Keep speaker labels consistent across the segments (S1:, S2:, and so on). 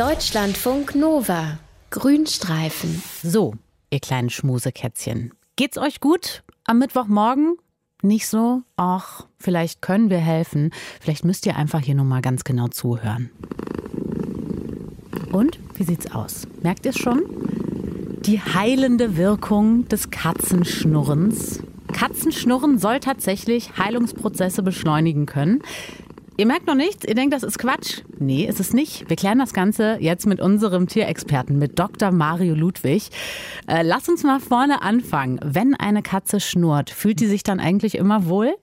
S1: Deutschlandfunk Nova. Grünstreifen.
S2: So, ihr kleinen Schmusekätzchen. Geht's euch gut am Mittwochmorgen? Nicht so? Ach, vielleicht können wir helfen. Vielleicht müsst ihr einfach hier nochmal ganz genau zuhören. Und wie sieht's aus? Merkt ihr schon? Die heilende Wirkung des Katzenschnurrens. Katzenschnurren soll tatsächlich Heilungsprozesse beschleunigen können. Ihr merkt noch nichts, ihr denkt, das ist Quatsch. Nee, ist es nicht. Wir klären das Ganze jetzt mit unserem Tierexperten, mit Dr. Mario Ludwig. Äh, lass uns mal vorne anfangen. Wenn eine Katze schnurrt, fühlt die sich dann eigentlich immer wohl?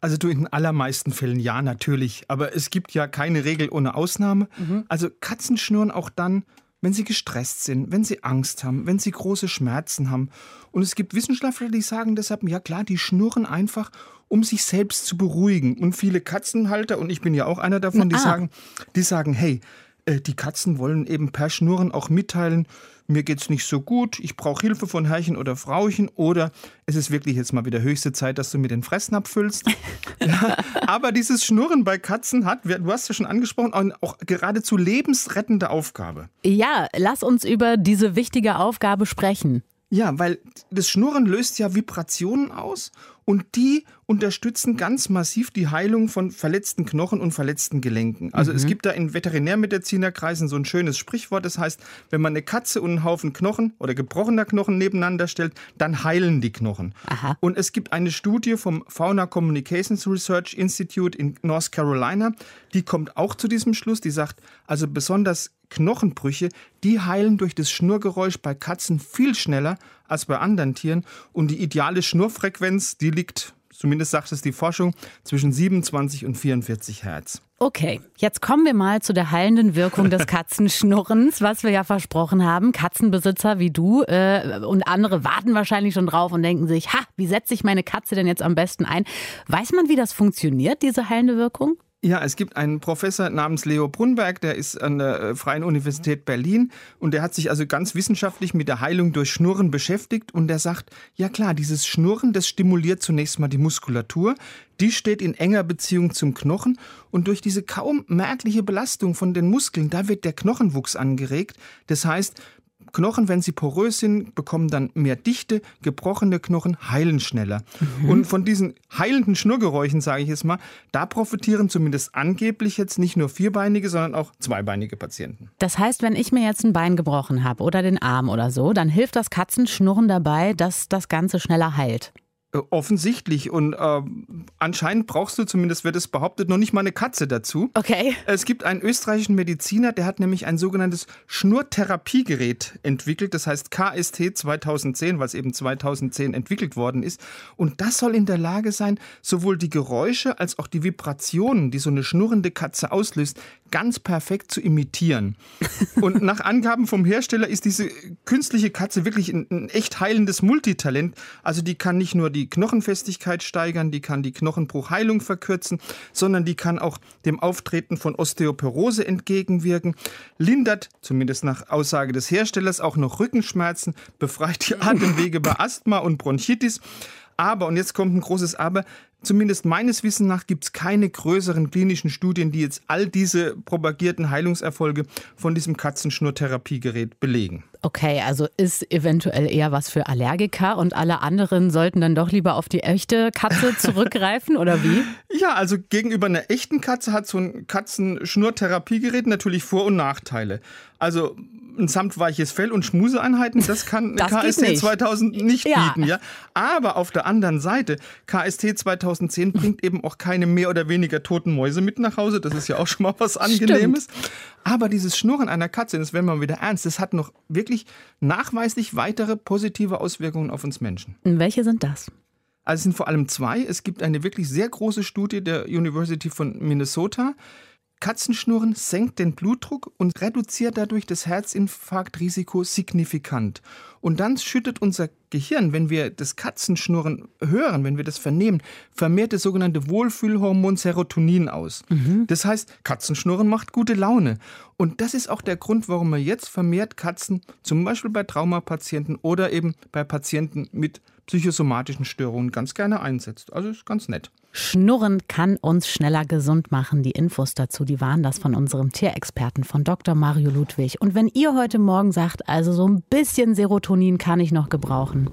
S3: Also du in den allermeisten Fällen ja, natürlich. Aber es gibt ja keine Regel ohne Ausnahme. Mhm. Also Katzen schnurren auch dann, wenn sie gestresst sind, wenn sie Angst haben, wenn sie große Schmerzen haben. Und es gibt Wissenschaftler, die sagen deshalb, ja klar, die schnurren einfach, um sich selbst zu beruhigen. Und viele Katzenhalter, und ich bin ja auch einer davon, die ah. sagen, die sagen, hey, die Katzen wollen eben per Schnurren auch mitteilen, mir geht's nicht so gut, ich brauche Hilfe von Herrchen oder Frauchen oder es ist wirklich jetzt mal wieder höchste Zeit, dass du mir den Fressnapf füllst. ja, aber dieses Schnurren bei Katzen hat, du hast ja schon angesprochen, auch geradezu lebensrettende Aufgabe.
S2: Ja, lass uns über diese wichtige Aufgabe sprechen.
S3: Ja, weil das Schnurren löst ja Vibrationen aus und die unterstützen ganz massiv die Heilung von verletzten Knochen und verletzten Gelenken. Also mhm. es gibt da in Veterinärmedizinerkreisen so ein schönes Sprichwort, das heißt, wenn man eine Katze und einen Haufen Knochen oder gebrochener Knochen nebeneinander stellt, dann heilen die Knochen. Aha. Und es gibt eine Studie vom Fauna Communications Research Institute in North Carolina, die kommt auch zu diesem Schluss, die sagt, also besonders Knochenbrüche, die heilen durch das Schnurgeräusch bei Katzen viel schneller als bei anderen Tieren und die ideale Schnurfrequenz, die liegt, zumindest sagt es die Forschung, zwischen 27 und 44 Hertz.
S2: Okay, jetzt kommen wir mal zu der heilenden Wirkung des Katzenschnurrens, was wir ja versprochen haben. Katzenbesitzer wie du äh, und andere warten wahrscheinlich schon drauf und denken sich, ha, wie setze ich meine Katze denn jetzt am besten ein? Weiß man, wie das funktioniert, diese heilende Wirkung?
S3: Ja, es gibt einen Professor namens Leo Brunberg, der ist an der äh, Freien Universität Berlin und der hat sich also ganz wissenschaftlich mit der Heilung durch Schnurren beschäftigt und der sagt, ja klar, dieses Schnurren, das stimuliert zunächst mal die Muskulatur, die steht in enger Beziehung zum Knochen und durch diese kaum merkliche Belastung von den Muskeln, da wird der Knochenwuchs angeregt. Das heißt, Knochen, wenn sie porös sind, bekommen dann mehr Dichte. Gebrochene Knochen heilen schneller. Mhm. Und von diesen heilenden Schnurgeräuschen, sage ich jetzt mal, da profitieren zumindest angeblich jetzt nicht nur vierbeinige, sondern auch zweibeinige Patienten.
S2: Das heißt, wenn ich mir jetzt ein Bein gebrochen habe oder den Arm oder so, dann hilft das Katzenschnurren dabei, dass das Ganze schneller heilt.
S3: Äh, offensichtlich. Und äh, anscheinend brauchst du, zumindest wird es behauptet, noch nicht mal eine Katze dazu.
S2: Okay.
S3: Es gibt einen österreichischen Mediziner, der hat nämlich ein sogenanntes Schnurtherapiegerät entwickelt. Das heißt KST 2010, was eben 2010 entwickelt worden ist. Und das soll in der Lage sein, sowohl die Geräusche als auch die Vibrationen, die so eine schnurrende Katze auslöst, ganz perfekt zu imitieren. Und nach Angaben vom Hersteller ist diese künstliche Katze wirklich ein, ein echt heilendes Multitalent. Also die kann nicht nur die Knochenfestigkeit steigern, die kann die Knochenbruchheilung verkürzen, sondern die kann auch dem Auftreten von Osteoporose entgegenwirken, lindert, zumindest nach Aussage des Herstellers, auch noch Rückenschmerzen, befreit die Atemwege bei Asthma und Bronchitis. Aber, und jetzt kommt ein großes Aber, zumindest meines Wissens nach gibt es keine größeren klinischen Studien, die jetzt all diese propagierten Heilungserfolge von diesem Katzenschnurtherapiegerät belegen.
S2: Okay, also ist eventuell eher was für Allergiker und alle anderen sollten dann doch lieber auf die echte Katze zurückgreifen oder wie?
S3: Ja, also gegenüber einer echten Katze hat so ein Katzenschnurtherapiegerät natürlich Vor- und Nachteile. Also ein samtweiches Fell und Schmuseeinheiten, das kann das KST nicht. 2000 nicht ja. bieten. Ja? Aber auf der anderen Seite, KST 2010 bringt eben auch keine mehr oder weniger toten Mäuse mit nach Hause. Das ist ja auch schon mal was Angenehmes. Stimmt. Aber dieses Schnurren einer Katze, das werden wir wieder ernst, das hat noch wirklich nachweislich weitere positive Auswirkungen auf uns Menschen.
S2: Welche sind das?
S3: Also es sind vor allem zwei. Es gibt eine wirklich sehr große Studie der University von Minnesota, Katzenschnurren senkt den Blutdruck und reduziert dadurch das Herzinfarktrisiko signifikant. Und dann schüttet unser Gehirn, wenn wir das Katzenschnurren hören, wenn wir das vernehmen, vermehrt das sogenannte Wohlfühlhormon Serotonin aus. Mhm. Das heißt, Katzenschnurren macht gute Laune. Und das ist auch der Grund, warum wir jetzt vermehrt Katzen, zum Beispiel bei Traumapatienten oder eben bei Patienten mit psychosomatischen Störungen ganz gerne einsetzt. Also ist ganz nett.
S2: Schnurren kann uns schneller gesund machen. Die Infos dazu, die waren das von unserem Tierexperten, von Dr. Mario Ludwig. Und wenn ihr heute Morgen sagt, also so ein bisschen Serotonin kann ich noch gebrauchen,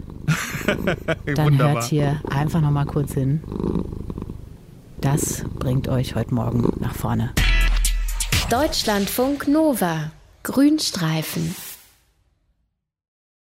S2: dann hört hier einfach noch mal kurz hin. Das bringt euch heute Morgen nach vorne.
S1: Deutschlandfunk Nova. Grünstreifen.